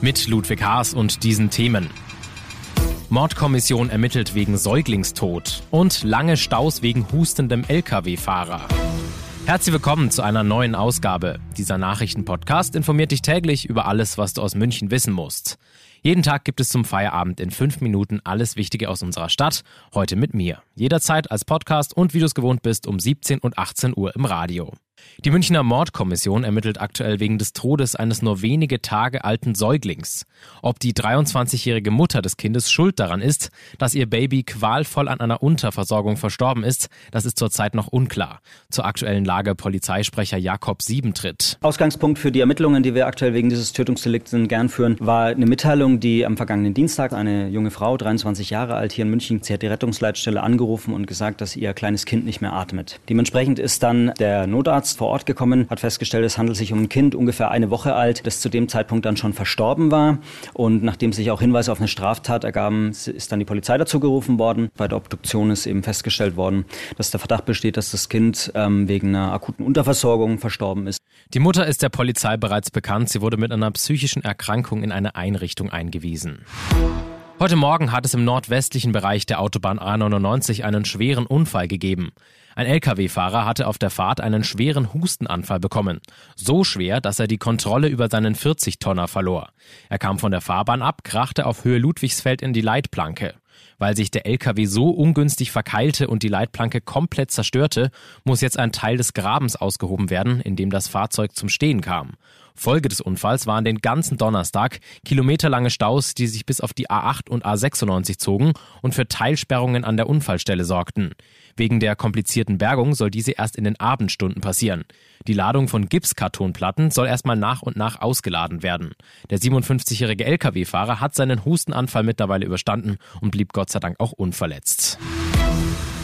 Mit Ludwig Haas und diesen Themen. Mordkommission ermittelt wegen Säuglingstod und lange Staus wegen hustendem Lkw-Fahrer. Herzlich willkommen zu einer neuen Ausgabe. Dieser Nachrichtenpodcast informiert dich täglich über alles, was du aus München wissen musst. Jeden Tag gibt es zum Feierabend in fünf Minuten alles Wichtige aus unserer Stadt. Heute mit mir. Jederzeit als Podcast und wie du es gewohnt bist um 17 und 18 Uhr im Radio. Die Münchner Mordkommission ermittelt aktuell wegen des Todes eines nur wenige Tage alten Säuglings. Ob die 23-jährige Mutter des Kindes schuld daran ist, dass ihr Baby qualvoll an einer Unterversorgung verstorben ist, das ist zurzeit noch unklar. Zur aktuellen Lage Polizeisprecher Jakob Siebentritt. Ausgangspunkt für die Ermittlungen, die wir aktuell wegen dieses Tötungsdelikts in Gern führen, war eine Mitteilung, die am vergangenen Dienstag eine junge Frau, 23 Jahre alt, hier in München, sie hat die Rettungsleitstelle angerufen und gesagt, dass ihr kleines Kind nicht mehr atmet. Dementsprechend ist dann der Notarzt vor Ort gekommen, hat festgestellt, es handelt sich um ein Kind, ungefähr eine Woche alt, das zu dem Zeitpunkt dann schon verstorben war. Und nachdem sich auch Hinweise auf eine Straftat ergaben, ist dann die Polizei dazu gerufen worden. Bei der Obduktion ist eben festgestellt worden, dass der Verdacht besteht, dass das Kind ähm, wegen einer akuten Unterversorgung verstorben ist. Die Mutter ist der Polizei bereits bekannt. Sie wurde mit einer psychischen Erkrankung in eine Einrichtung eingewiesen. Heute Morgen hat es im nordwestlichen Bereich der Autobahn A99 einen schweren Unfall gegeben. Ein Lkw-Fahrer hatte auf der Fahrt einen schweren Hustenanfall bekommen. So schwer, dass er die Kontrolle über seinen 40-Tonner verlor. Er kam von der Fahrbahn ab, krachte auf Höhe Ludwigsfeld in die Leitplanke. Weil sich der LKW so ungünstig verkeilte und die Leitplanke komplett zerstörte, muss jetzt ein Teil des Grabens ausgehoben werden, in dem das Fahrzeug zum Stehen kam. Folge des Unfalls waren den ganzen Donnerstag kilometerlange Staus, die sich bis auf die A8 und A96 zogen und für Teilsperrungen an der Unfallstelle sorgten. Wegen der komplizierten Bergung soll diese erst in den Abendstunden passieren. Die Ladung von Gipskartonplatten soll erstmal nach und nach ausgeladen werden. Der 57-jährige Lkw-Fahrer hat seinen Hustenanfall mittlerweile überstanden und blieb Gott sei Dank auch unverletzt.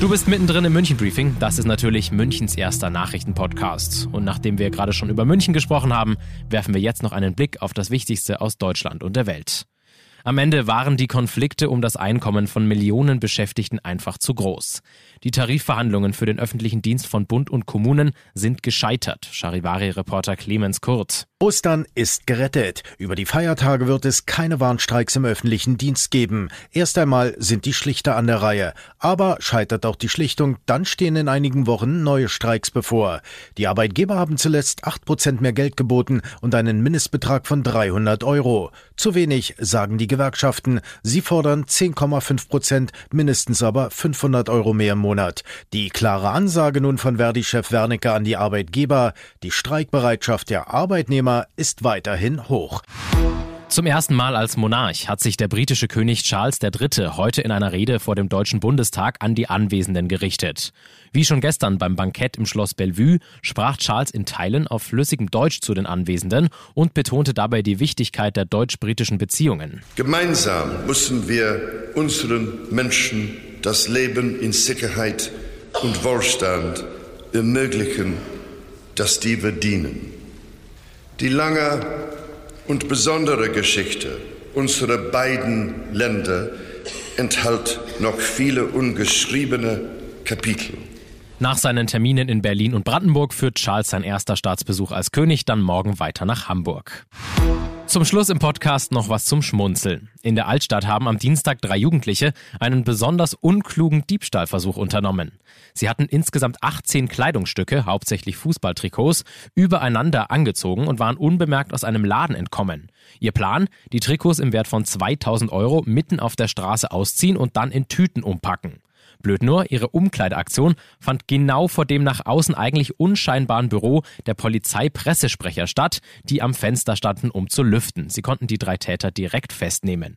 Du bist mittendrin im München Briefing. Das ist natürlich Münchens erster Nachrichtenpodcast. Und nachdem wir gerade schon über München gesprochen haben, werfen wir jetzt noch einen Blick auf das Wichtigste aus Deutschland und der Welt. Am Ende waren die Konflikte um das Einkommen von Millionen Beschäftigten einfach zu groß. Die Tarifverhandlungen für den öffentlichen Dienst von Bund und Kommunen sind gescheitert. Charivari-Reporter Clemens Kurt. Ostern ist gerettet. Über die Feiertage wird es keine Warnstreiks im öffentlichen Dienst geben. Erst einmal sind die Schlichter an der Reihe. Aber scheitert auch die Schlichtung, dann stehen in einigen Wochen neue Streiks bevor. Die Arbeitgeber haben zuletzt 8% mehr Geld geboten und einen Mindestbetrag von 300 Euro. Zu wenig, sagen die Gewerkschaften. Sie fordern 10,5 Prozent, mindestens aber 500 Euro mehr im Monat. Die klare Ansage nun von Verdi-Chef Wernicke an die Arbeitgeber, die Streikbereitschaft der Arbeitnehmer ist weiterhin hoch. Zum ersten Mal als Monarch hat sich der britische König Charles III. heute in einer Rede vor dem Deutschen Bundestag an die Anwesenden gerichtet. Wie schon gestern beim Bankett im Schloss Bellevue sprach Charles in Teilen auf flüssigem Deutsch zu den Anwesenden und betonte dabei die Wichtigkeit der deutsch-britischen Beziehungen. Gemeinsam müssen wir unseren Menschen das Leben in Sicherheit und Wohlstand ermöglichen, das die wir dienen. Die lange und besondere Geschichte unserer beiden Länder enthält noch viele ungeschriebene Kapitel. Nach seinen Terminen in Berlin und Brandenburg führt Charles sein erster Staatsbesuch als König dann morgen weiter nach Hamburg. Zum Schluss im Podcast noch was zum Schmunzeln. In der Altstadt haben am Dienstag drei Jugendliche einen besonders unklugen Diebstahlversuch unternommen. Sie hatten insgesamt 18 Kleidungsstücke, hauptsächlich Fußballtrikots, übereinander angezogen und waren unbemerkt aus einem Laden entkommen. Ihr Plan? Die Trikots im Wert von 2000 Euro mitten auf der Straße ausziehen und dann in Tüten umpacken. Blöd nur, ihre Umkleideaktion fand genau vor dem nach außen eigentlich unscheinbaren Büro der Polizeipressesprecher statt, die am Fenster standen, um zu lüften. Sie konnten die drei Täter direkt festnehmen.